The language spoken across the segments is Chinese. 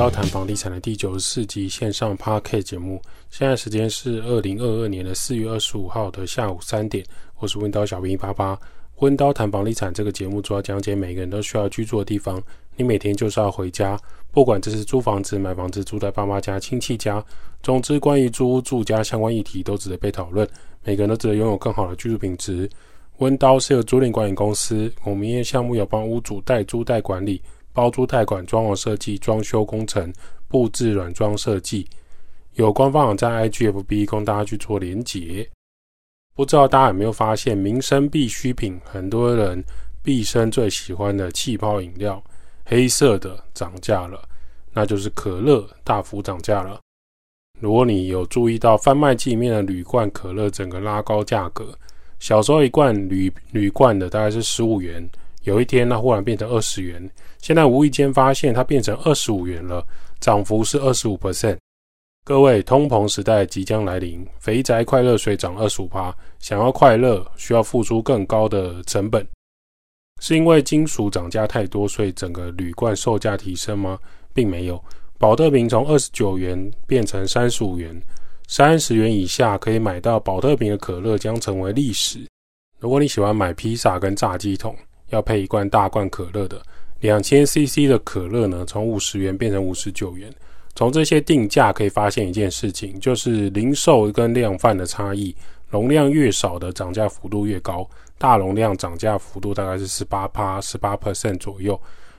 温叨谈房地产的第九十四集线上 Podcast 节目。现在时间是二零二二年的四月二十五号的下午三点。我是温刀小兵一八八。温刀谈房地产这个节目主要讲解每个人都需要居住的地方。你每天就是要回家，不管这是租房子、买房子、住在爸妈家、亲戚家，总之关于租屋住家相关议题都值得被讨论。每个人都值得拥有更好的居住品质。温刀是由租赁管理公司，我们业项目有帮屋主代租代管理。包租贷款、装潢设计、装修工程、布置软装设计，有官方网站 IGFB 供大家去做连结。不知道大家有没有发现，民生必需品，很多人毕生最喜欢的气泡饮料，黑色的涨价了，那就是可乐大幅涨价了。如果你有注意到贩卖机里面的铝罐可乐，整个拉高价格，小时候一罐铝铝罐的大概是十五元。有一天，它忽然变成二十元。现在无意间发现它变成二十五元了，涨幅是二十五 percent。各位，通膨时代即将来临，肥宅快乐水涨二十五趴。想要快乐，需要付出更高的成本，是因为金属涨价太多，所以整个铝罐售价提升吗？并没有。宝特瓶从二十九元变成三十五元，三十元以下可以买到宝特瓶的可乐将成为历史。如果你喜欢买披萨跟炸鸡桶。要配一罐大罐可乐的两千 CC 的可乐呢，从五十元变成五十九元。从这些定价可以发现一件事情，就是零售跟量贩的差异，容量越少的涨价幅度越高。大容量涨价幅度大概是十八趴、十八 percent 左右。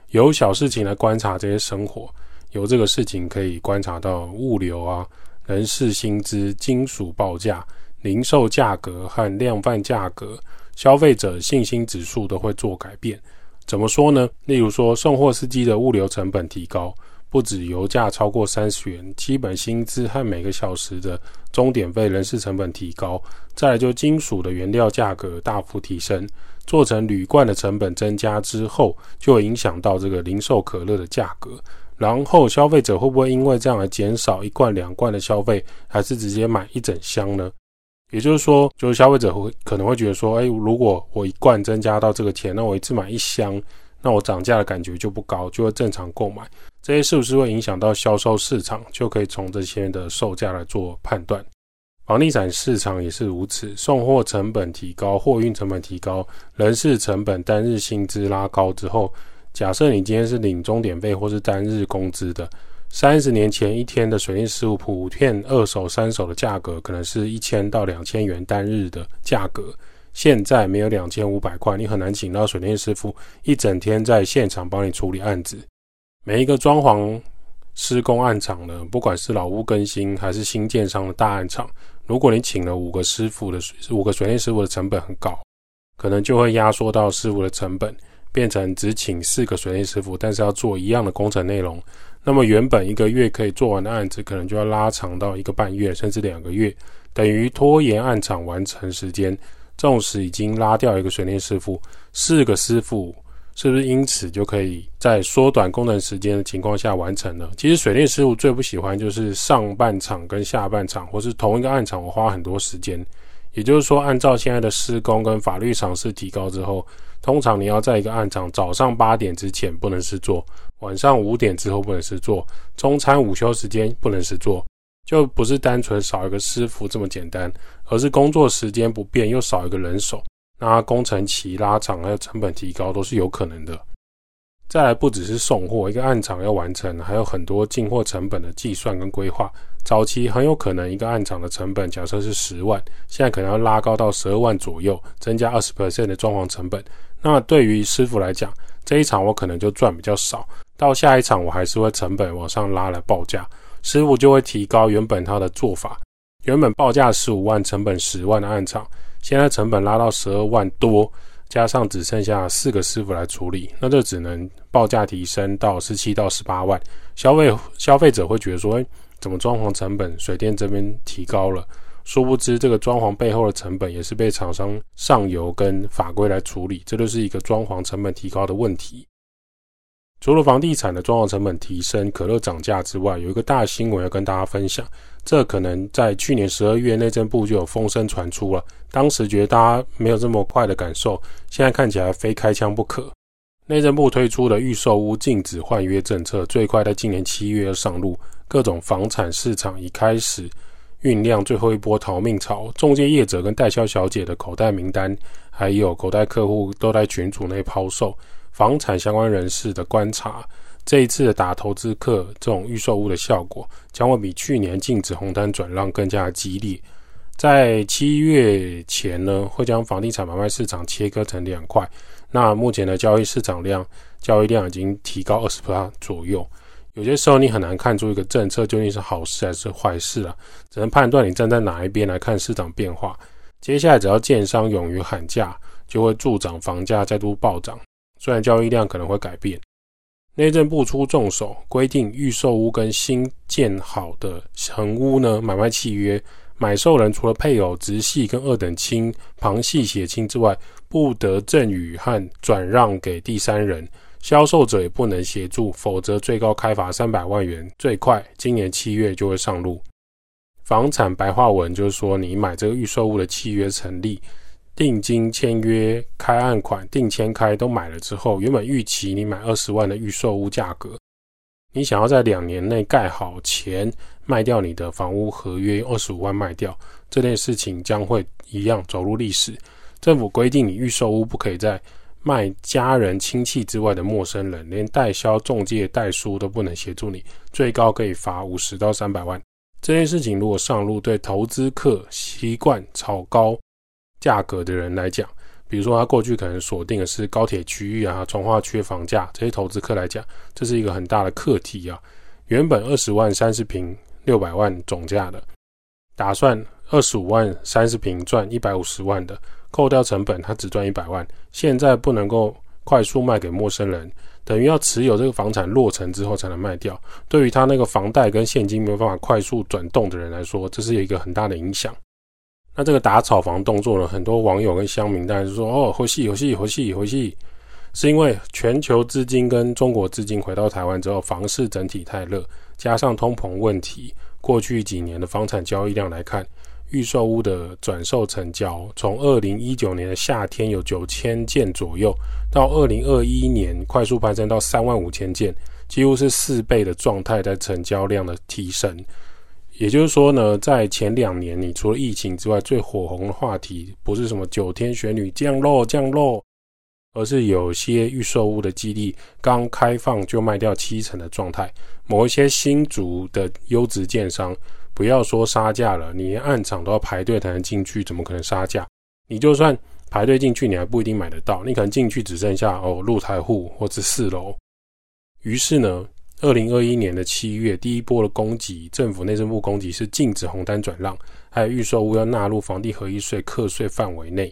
有小事情来观察这些生活，有这个事情可以观察到物流啊、人事薪资、金属报价、零售价格和量贩价格。消费者信心指数都会做改变，怎么说呢？例如说，送货司机的物流成本提高，不止油价超过三十元，基本薪资和每个小时的钟点费、人事成本提高，再来就金属的原料价格大幅提升，做成铝罐的成本增加之后，就会影响到这个零售可乐的价格。然后消费者会不会因为这样而减少一罐两罐的消费，还是直接买一整箱呢？也就是说，就是消费者会可能会觉得说，哎，如果我一罐增加到这个钱，那我一次买一箱，那我涨价的感觉就不高，就会正常购买。这些是不是会影响到销售市场？就可以从这些的售价来做判断。房地产市场也是如此，送货成本提高，货运成本提高，人事成本、单日薪资拉高之后，假设你今天是领钟点费或是单日工资的。三十年前一天的水电师傅普遍二手、三手的价格可能是一千到两千元单日的价格，现在没有两千五百块，你很难请到水电师傅一整天在现场帮你处理案子。每一个装潢施工案场呢，不管是老屋更新还是新建商的大案场，如果你请了五个师傅的五个水电师傅的成本很高，可能就会压缩到师傅的成本，变成只请四个水电师傅，但是要做一样的工程内容。那么原本一个月可以做完的案子，可能就要拉长到一个半月，甚至两个月，等于拖延案场完成时间。纵使已经拉掉一个水电师傅，四个师傅是不是因此就可以在缩短工程时间的情况下完成呢？其实水电师傅最不喜欢就是上半场跟下半场，或是同一个案场我花很多时间。也就是说，按照现在的施工跟法律常识提高之后，通常你要在一个案场早上八点之前不能施作。晚上五点之后不能施作，中餐午休时间不能施作，就不是单纯少一个师傅这么简单，而是工作时间不变又少一个人手，那工程期拉长还有成本提高都是有可能的。再来不只是送货，一个案场要完成，还有很多进货成本的计算跟规划。早期很有可能一个案场的成本假设是十万，现在可能要拉高到十二万左右，增加二十 percent 的装潢成本。那对于师傅来讲，这一场我可能就赚比较少。到下一场，我还是会成本往上拉来报价，师傅就会提高原本他的做法。原本报价十五万，成本十万的案场，现在成本拉到十二万多，加上只剩下四个师傅来处理，那就只能报价提升到十七到十八万。消费消费者会觉得说，诶，怎么装潢成本水电这边提高了？殊不知，这个装潢背后的成本也是被厂商上游跟法规来处理，这就是一个装潢成本提高的问题。除了房地产的装潢成本提升、可乐涨价之外，有一个大新闻要跟大家分享。这可能在去年十二月内政部就有风声传出了，当时觉得大家没有这么快的感受，现在看起来非开枪不可。内政部推出的预售屋禁止换约政策，最快在今年七月上路。各种房产市场已开始酝酿最后一波逃命潮，中介业者跟代销小姐的口袋名单，还有口袋客户都在群组内抛售。房产相关人士的观察，这一次的打投资客这种预售屋的效果，将会比去年禁止红单转让更加激烈。在七月前呢，会将房地产买卖市场切割成两块。那目前的交易市场量，交易量已经提高二十%左右。有些时候你很难看出一个政策究竟是好事还是坏事啊，只能判断你站在哪一边来看市场变化。接下来只要建商勇于喊价，就会助长房价再度暴涨。虽然交易量可能会改变，内政部出重手规定，预售屋跟新建好的成屋呢，买卖契约。买受人除了配偶、直系跟二等亲、旁系血亲之外，不得赠与和转让给第三人。销售者也不能协助，否则最高开罚三百万元。最快今年七月就会上路。房产白话文就是说，你买这个预售屋的契约成立，定金签约、开案款、定签开都买了之后，原本预期你买二十万的预售屋价格。你想要在两年内盖好前卖掉你的房屋合约，二十五万卖掉这件事情将会一样走入历史。政府规定，你预售屋不可以再卖家人亲戚之外的陌生人，连代销、中介、代书都不能协助你，最高可以罚五十到三百万。这件事情如果上路，对投资客习惯炒高价格的人来讲，比如说，他过去可能锁定的是高铁区域啊、从化区房价，这些投资客来讲，这是一个很大的课题啊。原本二十万三十平六百万总价的，打算二十五万三十平赚一百五十万的，扣掉成本，他只赚一百万。现在不能够快速卖给陌生人，等于要持有这个房产落成之后才能卖掉。对于他那个房贷跟现金没有办法快速转动的人来说，这是一个很大的影响。那这个打炒房动作呢，很多网友跟乡民当然是说：“哦，回戏，回戏，回戏，回戏。”是因为全球资金跟中国资金回到台湾之后，房市整体太热，加上通膨问题，过去几年的房产交易量来看，预售屋的转售成交，从二零一九年的夏天有九千件左右，到二零二一年快速攀升到三万五千件，几乎是四倍的状态在成交量的提升。也就是说呢，在前两年，你除了疫情之外，最火红的话题不是什么九天玄女降落降落，而是有些预售屋的基地刚开放就卖掉七成的状态。某一些新竹的优质建商，不要说杀价了，你连暗场都要排队才能进去，怎么可能杀价？你就算排队进去，你还不一定买得到，你可能进去只剩下哦露台户或者四楼。于是呢。二零二一年的七月，第一波的供给，政府内政部供给是禁止红单转让，还有预售屋要纳入房地合一税课税范围内。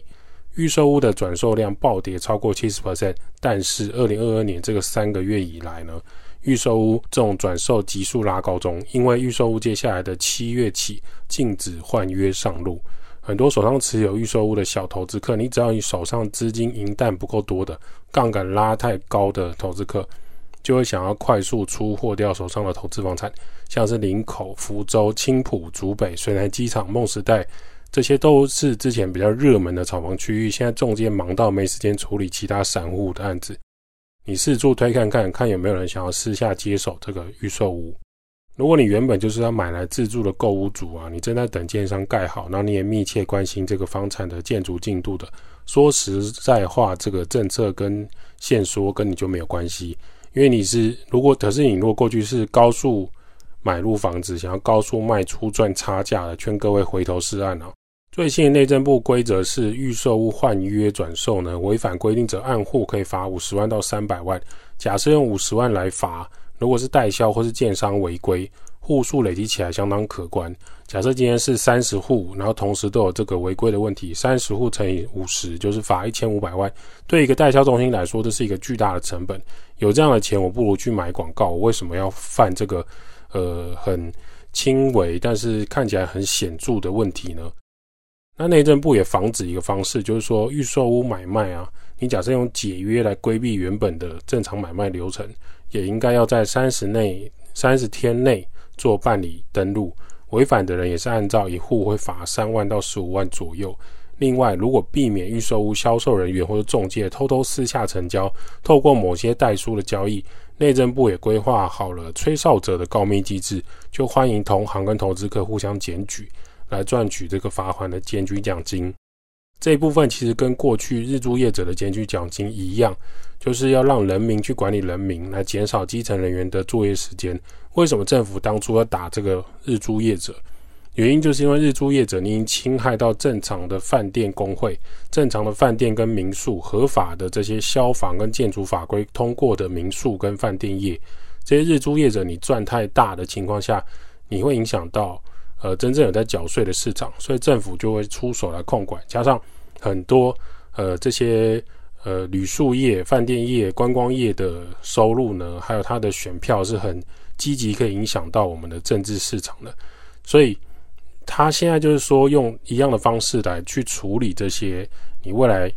预售屋的转售量暴跌超过七十 percent，但是二零二二年这个三个月以来呢，预售屋这种转售急速拉高中，因为预售屋接下来的七月起禁止换约上路，很多手上持有预售屋的小投资客，你只要你手上资金银弹不够多的，杠杆拉太高的投资客。就会想要快速出货掉手上的投资房产，像是林口、福州、青埔、竹北、水南机场、梦时代，这些都是之前比较热门的炒房区域。现在中介忙到没时间处理其他散户的案子，你四处推看看，看有没有人想要私下接手这个预售屋。如果你原本就是要买来自住的购屋主啊，你正在等建商盖好，然后你也密切关心这个房产的建筑进度的，说实在话，这个政策跟限缩跟你就没有关系。因为你是，如果可是你如果过去是高速买入房子，想要高速卖出赚差价的，劝各位回头是岸啊！最新的内政部规则是，预售屋换约转售呢，违反规定者，按户可以罚五十万到三百万。假设用五十万来罚，如果是代销或是建商违规。户数累积起来相当可观。假设今天是三十户，然后同时都有这个违规的问题，三十户乘以五十就是罚一千五百万。对一个代销中心来说，这是一个巨大的成本。有这样的钱，我不如去买广告。我为什么要犯这个呃很轻微但是看起来很显著的问题呢？那内政部也防止一个方式，就是说预售屋买卖啊，你假设用解约来规避原本的正常买卖流程，也应该要在三十内三十天内。做办理登录，违反的人也是按照一户会罚三万到十五万左右。另外，如果避免预售屋销售人员或者中介偷偷私下成交，透过某些代书的交易，内政部也规划好了吹哨者的告密机制，就欢迎同行跟投资客互相检举，来赚取这个罚款的检举奖金。这一部分其实跟过去日租业者的检举奖金一样，就是要让人民去管理人民，来减少基层人员的作业时间。为什么政府当初要打这个日租业者？原因就是因为日租业者，你已经侵害到正常的饭店工会、正常的饭店跟民宿合法的这些消防跟建筑法规通过的民宿跟饭店业，这些日租业者你赚太大的情况下，你会影响到呃真正有在缴税的市场，所以政府就会出手来控管。加上很多呃这些呃旅宿业、饭店业、观光业的收入呢，还有它的选票是很积极，可以影响到我们的政治市场的，所以。他现在就是说，用一样的方式来去处理这些你未来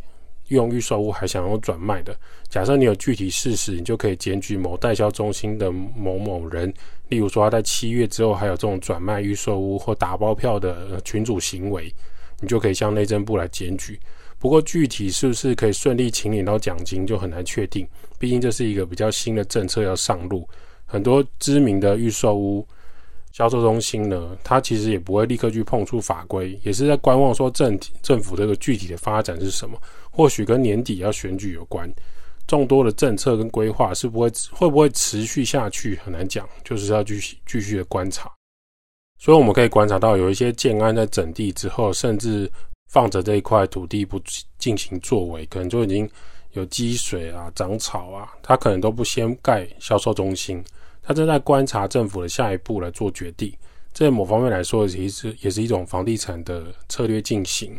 用预售屋还想要转卖的。假设你有具体事实，你就可以检举某代销中心的某某人，例如说他在七月之后还有这种转卖预售屋或打包票的群主行为，你就可以向内政部来检举。不过具体是不是可以顺利请领到奖金，就很难确定。毕竟这是一个比较新的政策要上路，很多知名的预售屋。销售中心呢，它其实也不会立刻去碰触法规，也是在观望说政政府这个具体的发展是什么，或许跟年底要选举有关。众多的政策跟规划是不会会不会持续下去，很难讲，就是要继续继续的观察。所以我们可以观察到，有一些建安在整地之后，甚至放着这一块土地不进行作为，可能就已经有积水啊、长草啊，它可能都不先盖销售中心。他正在观察政府的下一步来做决定，这某方面来说，其实也是一种房地产的策略进行。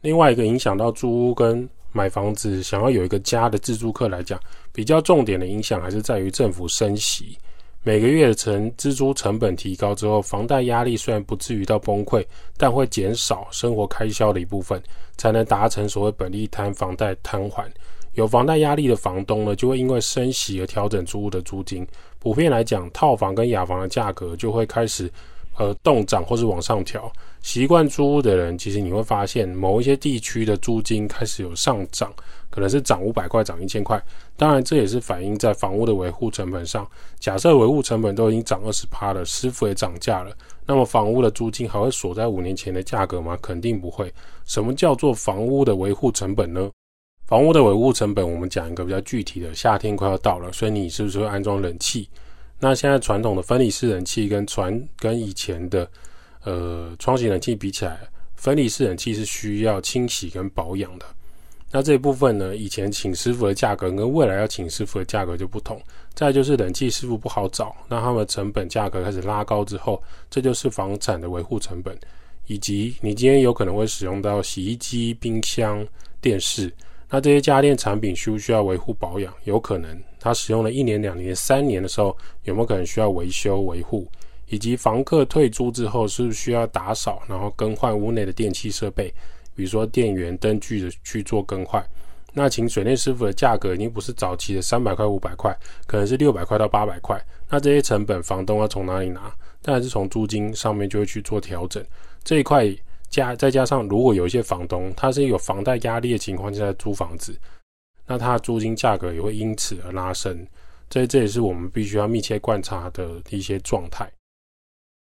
另外一个影响到租屋跟买房子想要有一个家的自住客来讲，比较重点的影响还是在于政府升息，每个月的成支出成本提高之后，房贷压力虽然不至于到崩溃，但会减少生活开销的一部分，才能达成所谓本利摊房贷摊还。有房贷压力的房东呢，就会因为升息而调整租屋的租金。普遍来讲，套房跟雅房的价格就会开始呃动涨或是往上调。习惯租屋的人，其实你会发现某一些地区的租金开始有上涨，可能是涨五百块、涨一千块。当然，这也是反映在房屋的维护成本上。假设维护成本都已经涨二十趴了，师傅也涨价了，那么房屋的租金还会锁在五年前的价格吗？肯定不会。什么叫做房屋的维护成本呢？房屋的维护成本，我们讲一个比较具体的。夏天快要到了，所以你是不是会安装冷气？那现在传统的分离式冷气跟传跟以前的呃窗型冷气比起来，分离式冷气是需要清洗跟保养的。那这一部分呢，以前请师傅的价格跟未来要请师傅的价格就不同。再就是冷气师傅不好找，那他们成本价格开始拉高之后，这就是房产的维护成本，以及你今天有可能会使用到洗衣机、冰箱、电视。那这些家电产品需不需要维护保养？有可能，它使用了一年、两年、三年的时候，有没有可能需要维修维护？以及房客退租之后，是不是需要打扫，然后更换屋内的电器设备，比如说电源、灯具的去做更换？那请水电师傅的价格已经不是早期的三百块、五百块，可能是六百块到八百块。那这些成本，房东要从哪里拿？当然是从租金上面就会去做调整。这一块。加再加上，如果有一些房东他是有房贷压力的情况下租房子，那他的租金价格也会因此而拉升。这这也是我们必须要密切观察的一些状态。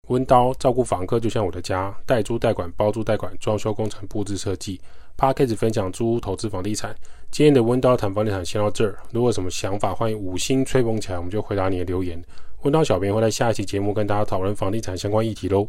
温刀照顾房客就像我的家，代租代管、包租代管、装修工程、布置设计。Podcast 分享租屋投资房地产。今天的温刀谈房地产先到这儿。如果有什么想法，欢迎五星吹捧起来，我们就回答你的留言。温刀小编会在下一期节目跟大家讨论房地产相关议题喽。